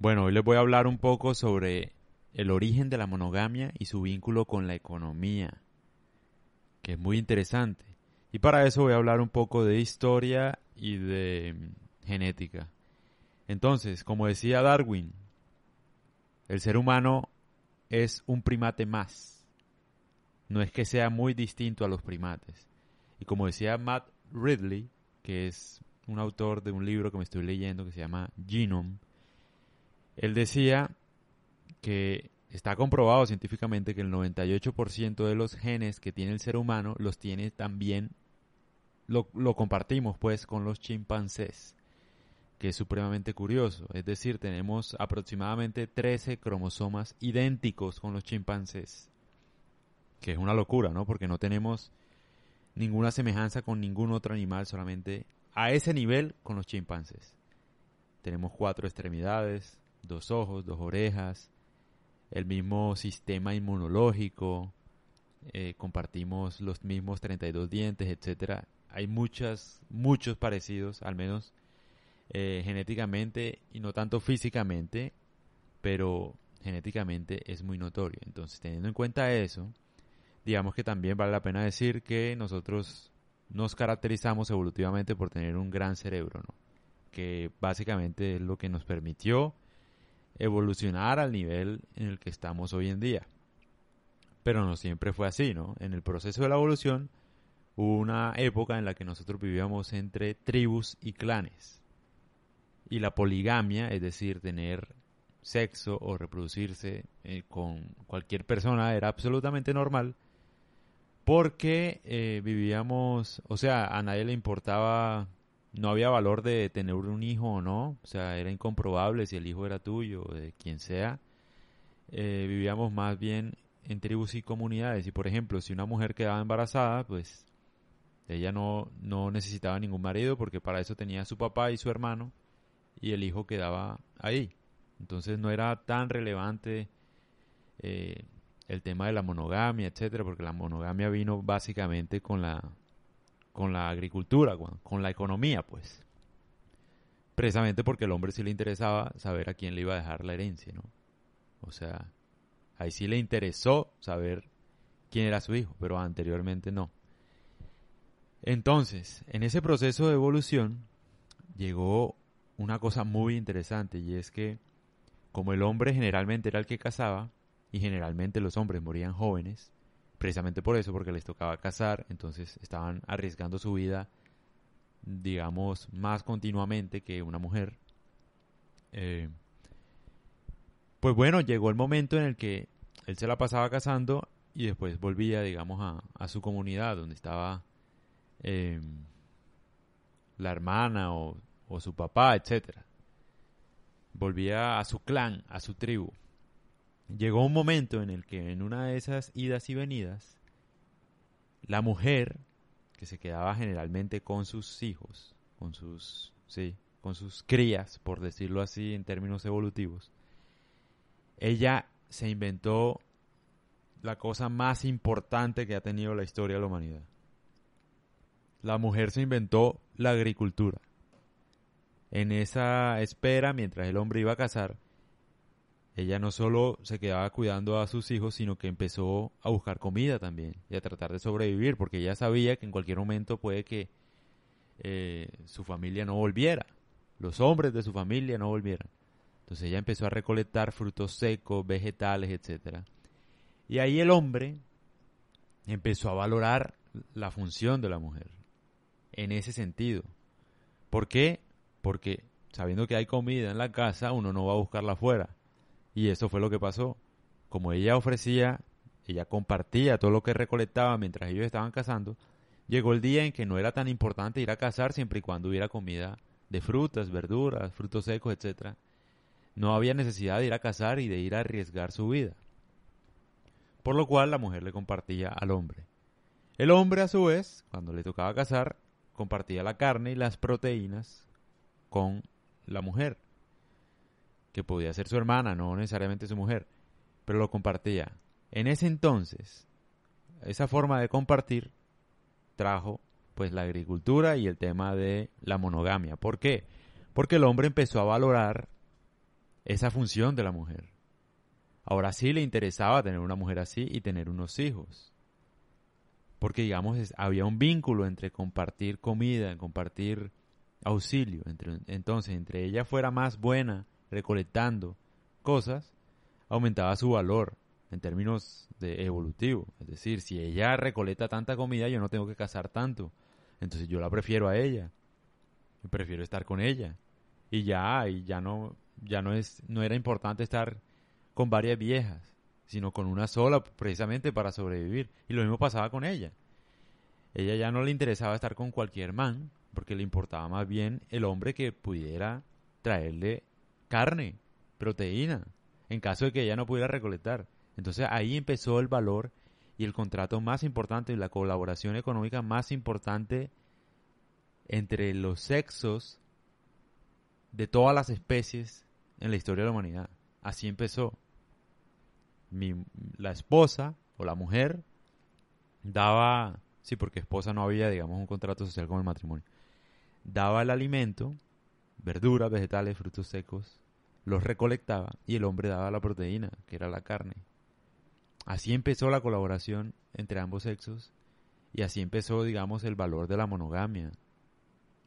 Bueno, hoy les voy a hablar un poco sobre el origen de la monogamia y su vínculo con la economía, que es muy interesante. Y para eso voy a hablar un poco de historia y de mm, genética. Entonces, como decía Darwin, el ser humano es un primate más. No es que sea muy distinto a los primates. Y como decía Matt Ridley, que es un autor de un libro que me estoy leyendo que se llama Genome, él decía que está comprobado científicamente que el 98% de los genes que tiene el ser humano los tiene también, lo, compartimos pues con los chimpancés, que es supremamente curioso. Es decir, tenemos aproximadamente 13 cromosomas idénticos con los chimpancés, que es una locura, ¿no? Porque no tenemos ninguna semejanza con ningún otro animal, solamente a ese nivel con los chimpancés. Tenemos cuatro extremidades, dos ojos, dos orejas, el mismo sistema inmunológico, eh, compartimos los mismos 32 dientes, etcétera. Hay muchas, muchos parecidos, al menos eh, genéticamente y no tanto físicamente, pero genéticamente es muy notorio. Entonces, teniendo en cuenta eso, digamos que también vale la pena decir que nosotros nos caracterizamos evolutivamente por tener un gran cerebro, ¿no? que básicamente es lo que nos permitió evolucionar al nivel en el que estamos hoy en día. Pero no siempre fue así, ¿no? En el proceso de la evolución hubo una época en la que nosotros vivíamos entre tribus y clanes. Y la poligamia, es decir, tener sexo o reproducirse eh, con cualquier persona era absolutamente normal porque eh, vivíamos, o sea, a nadie le importaba no había valor de tener un hijo o no, o sea, era incomprobable si el hijo era tuyo o de quien sea. Eh, vivíamos más bien en tribus y comunidades y por ejemplo, si una mujer quedaba embarazada, pues ella no, no necesitaba ningún marido porque para eso tenía su papá y su hermano y el hijo quedaba ahí. Entonces no era tan relevante eh, el tema de la monogamia, etcétera, porque la monogamia vino básicamente con la con la agricultura, con, la economía, pues. Precisamente porque al hombre sí le interesaba saber a quién le iba a dejar la herencia, ¿no? O sea, ahí sí le interesó saber quién era su hijo, pero anteriormente no. Entonces, en ese proceso de evolución llegó una cosa muy interesante y es que como el hombre generalmente era el que cazaba y generalmente los hombres morían jóvenes, precisamente por eso, porque les tocaba cazar, entonces estaban arriesgando su vida, digamos, más continuamente que una mujer. Eh, pues bueno, llegó el momento en el que él se la pasaba cazando y después volvía, digamos, a, su comunidad donde estaba em, la hermana o, o su papá, etcétera. Volvía a su clan, a su tribu llegó un momento en el que en una de esas idas y venidas, la mujer, que se quedaba generalmente con sus hijos, con sus, sí, con sus crías, por decirlo así en términos evolutivos, ella se inventó la cosa más importante que ha tenido la historia de la humanidad. La mujer se inventó la agricultura. En esa espera, mientras el hombre iba a cazar, ella no solo se quedaba cuidando a sus hijos, sino que empezó a buscar comida también y a tratar de sobrevivir, porque ella sabía que en cualquier momento puede que eh, su familia no volviera, los hombres de su familia no volvieran. Entonces ella empezó a recolectar frutos secos, vegetales, etc. Y ahí el hombre empezó a valorar la función de la mujer en ese sentido. ¿Por qué? Porque sabiendo que hay comida en la casa, uno no va a buscarla afuera y eso fue lo que pasó. Como ella ofrecía, ella compartía todo lo que recolectaba mientras ellos estaban cazando, llegó el día en que no era tan importante ir a cazar siempre y cuando hubiera comida de frutas, verduras, frutos secos, etc. No había necesidad de ir a cazar y de ir a arriesgar su vida. Por lo cual la mujer le compartía al hombre. El hombre, a su vez, cuando le tocaba cazar, compartía la carne y las proteínas con la mujer que podía ser su hermana, no necesariamente su mujer, pero lo compartía. En ese entonces, esa forma de compartir trajo pues la agricultura y el tema de la monogamia. ¿Por qué? Porque el hombre empezó a valorar esa función de la mujer. Ahora sí le interesaba tener una mujer así y tener unos hijos. Porque, digamos, había un vínculo entre compartir comida, compartir auxilio. Entonces, entre ella fuera más buena recolectando cosas, aumentaba su valor en términos de evolutivo. Es decir, si ella recolecta tanta comida, yo no tengo que cazar tanto. Entonces yo la prefiero a ella. Yo prefiero estar con ella. Y ya, y ya no, ya no es, no era importante estar con varias viejas, sino con una sola, precisamente para sobrevivir. Y lo mismo pasaba con ella. Ella ya no le interesaba estar con cualquier man, porque le importaba más bien el hombre que pudiera traerle carne, proteína, en caso de que ella no pudiera recolectar. Entonces ahí empezó el valor y el contrato más importante y la colaboración económica más importante entre los sexos de todas las especies en la historia de la humanidad. Así empezó. la esposa o la mujer daba, sí, porque esposa no había, digamos, un contrato social con el matrimonio, daba el alimento, verduras, vegetales, frutos secos, los recolectaba y el hombre daba la proteína, que era la carne. Así empezó la colaboración entre ambos sexos y así empezó, digamos, el valor de la monogamia.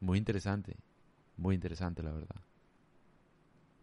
Muy interesante, muy interesante la verdad.